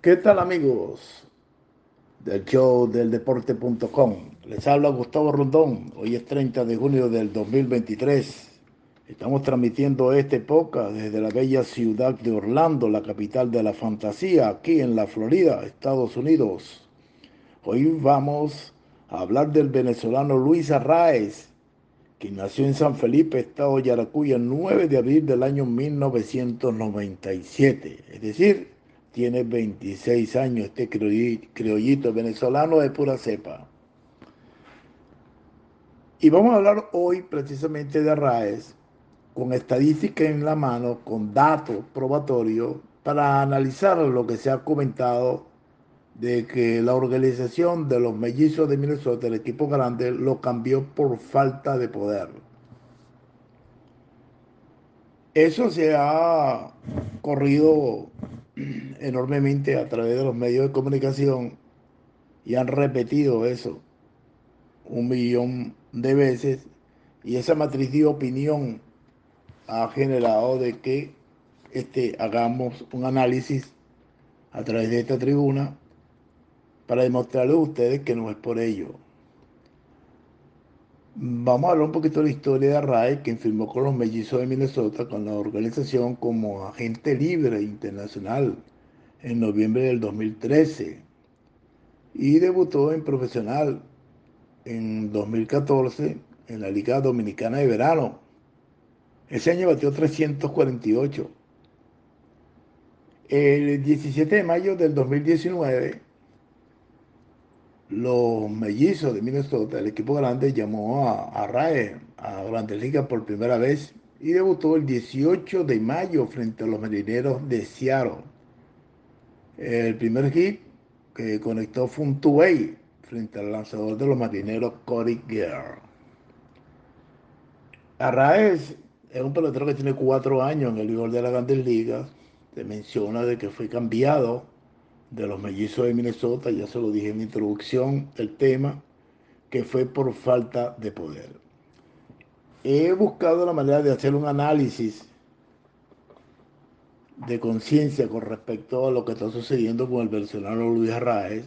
¿Qué tal amigos del show del deporte.com? Les habla Gustavo Rondón. Hoy es 30 de junio del 2023. Estamos transmitiendo este podcast desde la bella ciudad de Orlando, la capital de la fantasía, aquí en la Florida, Estados Unidos. Hoy vamos a hablar del venezolano Luis Arraez, quien nació en San Felipe, estado de Yaracuy, el 9 de abril del año 1997. Es decir, tiene 26 años este criollito venezolano de pura cepa. Y vamos a hablar hoy precisamente de Arraez, con estadística en la mano, con datos probatorios, para analizar lo que se ha comentado de que la organización de los mellizos de Minnesota, el equipo grande, lo cambió por falta de poder. Eso se ha corrido enormemente a través de los medios de comunicación y han repetido eso un millón de veces y esa matriz de opinión ha generado de que este, hagamos un análisis a través de esta tribuna para demostrarles a ustedes que no es por ello. Vamos a hablar un poquito de la historia de Arrae, quien firmó con los mellizos de Minnesota, con la organización como agente libre internacional en noviembre del 2013 y debutó en profesional en 2014 en la Liga Dominicana de Verano. Ese año batió 348. El 17 de mayo del 2019 los mellizos de Minnesota, el equipo grande, llamó a, RAE a Grandes Ligas por primera vez y debutó el 18 de mayo frente a los marineros de Seattle. El primer hit que conectó fue un two-way frente al lanzador de los marineros Cody Gare. Arraez es un pelotero que tiene cuatro años en el vigor de las grandes ligas. Se menciona de que fue cambiado de los mellizos de Minnesota, ya se lo dije en mi introducción, el tema, que fue por falta de poder. He buscado la manera de hacer un análisis de conciencia con respecto a lo que está sucediendo con el venezolano Luis Arraez,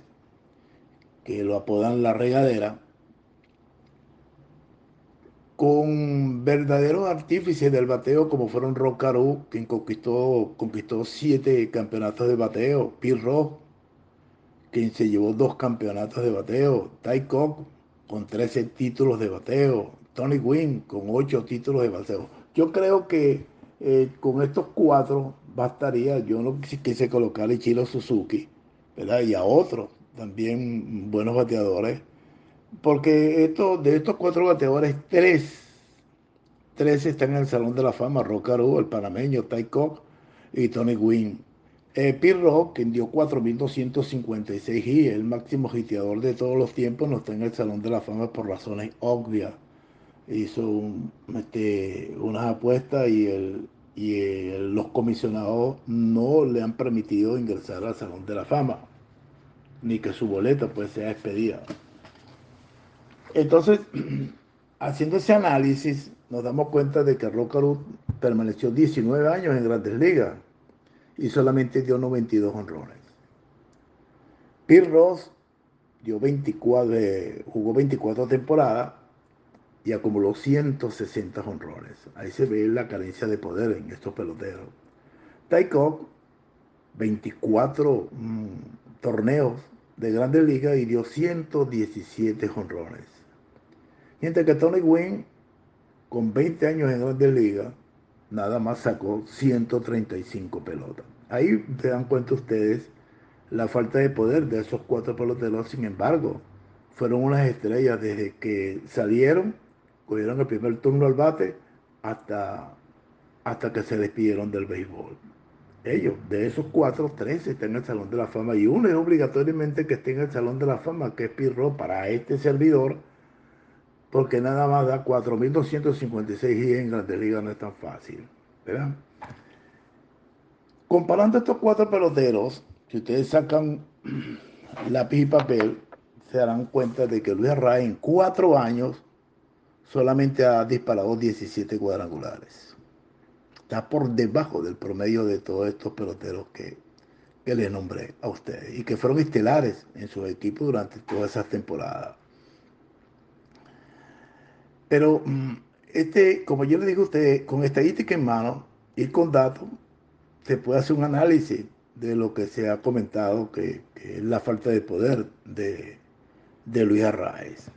que lo apodan la regadera, con verdaderos artífices del bateo como fueron Rock Caru, quien conquistó, conquistó siete campeonatos de bateo, Pete Rock, quien se llevó dos campeonatos de bateo, Ty Cobb con 13 títulos de bateo, Tony Gwynn con ocho títulos de bateo. Yo creo que eh, con estos cuatro bastaría, yo no quise colocar a Ichiro Suzuki, ¿verdad? Y a otros también buenos bateadores porque esto, de estos cuatro bateadores, tres, tres están en el Salón de la Fama. Rocaru, el panameño, Ty Cobb y Tony Gwynn. Eh, Rock, quien dio 4.256 y el máximo hiteador de todos los tiempos, no está en el Salón de la Fama por razones obvias. Hizo este, unas apuestas y los comisionados no le han permitido ingresar al Salón de la Fama, ni que su boleta pues sea expedida. Entonces, haciendo ese análisis, nos damos cuenta de que Rocaru permaneció 19 años en Grandes Ligas y solamente dio 92 honrones. Pete Ross dio 24, jugó 24 temporadas y acumuló 160 honrones. Ahí se ve la carencia de poder en estos peloteros. Ty Cobb, 24 mm, torneos de Grandes Ligas y dio 117 honrones. Mientras que Tony Gwynn, con 20 años en Grandes Ligas, nada más sacó 135 pelotas. Ahí se dan cuenta ustedes la falta de poder de esos cuatro peloteros. Sin embargo, fueron unas estrellas desde que salieron, cogieron el primer turno al bate, hasta, hasta que se despidieron del béisbol. Ellos, de esos cuatro, tres están en el Salón de la Fama y uno es obligatoriamente que esté en el Salón de la Fama, que es Pirro para este servidor porque nada más da 4.256 y en Grandes Ligas no es tan fácil. ¿verdad? Comparando estos cuatro peloteros, si ustedes sacan lápiz y papel, se darán cuenta de que Luis Arraez en cuatro años solamente ha disparado 17 cuadrangulares. Está por debajo del promedio de todos estos peloteros que, que les nombré a ustedes y que fueron estelares en sus equipos durante todas esas temporadas. Pero mm, este, como yo le digo a ustedes, con estadística en mano y con datos, se puede hacer un análisis de lo que se ha comentado, que, es la falta de poder de, de Luis Arraez.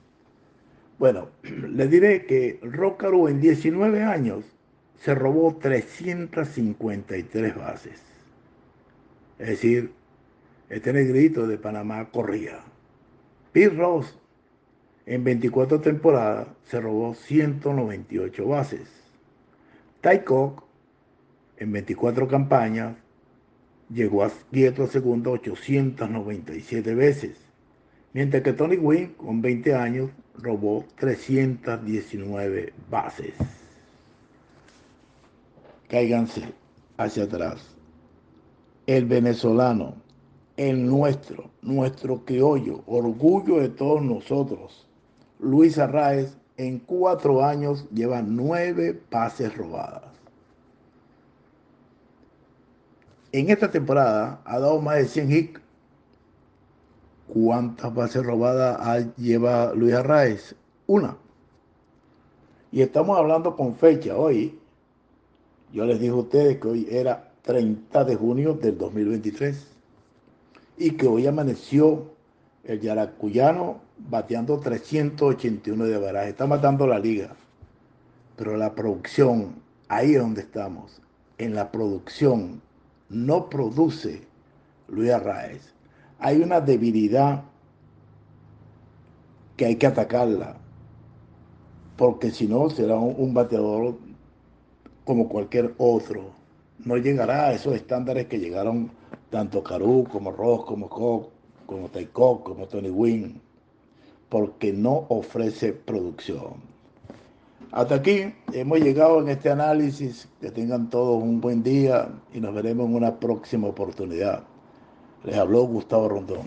Bueno, les diré que Rócaro en 19 años se robó 353 bases. Es decir, este negrito de Panamá corría. Pete Ross en 24 temporadas se robó 198 bases. Ty Cook en 24 campañas llegó a quieto segundo 897 veces, mientras que Tony Wynn con 20 años robó 319 bases. Cáiganse hacia atrás. El venezolano, el nuestro, nuestro criollo, orgullo de todos nosotros, Luis Arraez, en cuatro años lleva nueve bases robadas. En esta temporada ha dado más de 100 hits. ¿Cuántas bases robadas lleva Luis Arraez? Una. Y estamos hablando con fecha hoy. Yo les dije a ustedes que hoy era 30 de junio del 2023 y que hoy amaneció el yaracuyano bateando 381 de baraje. Está matando la liga. Pero la producción, ahí es donde estamos. En la producción no produce Luis Arraez. Hay una debilidad que hay que atacarla, porque si no será un, bateador como cualquier otro. No llegará a esos estándares que llegaron tanto Caru como Ross, como Koch, como Taikok, como Tony Wynn, porque no ofrece producción. Hasta aquí hemos llegado en este análisis. Que tengan todos un buen día y nos veremos en una próxima oportunidad. Les habló Gustavo Rondón.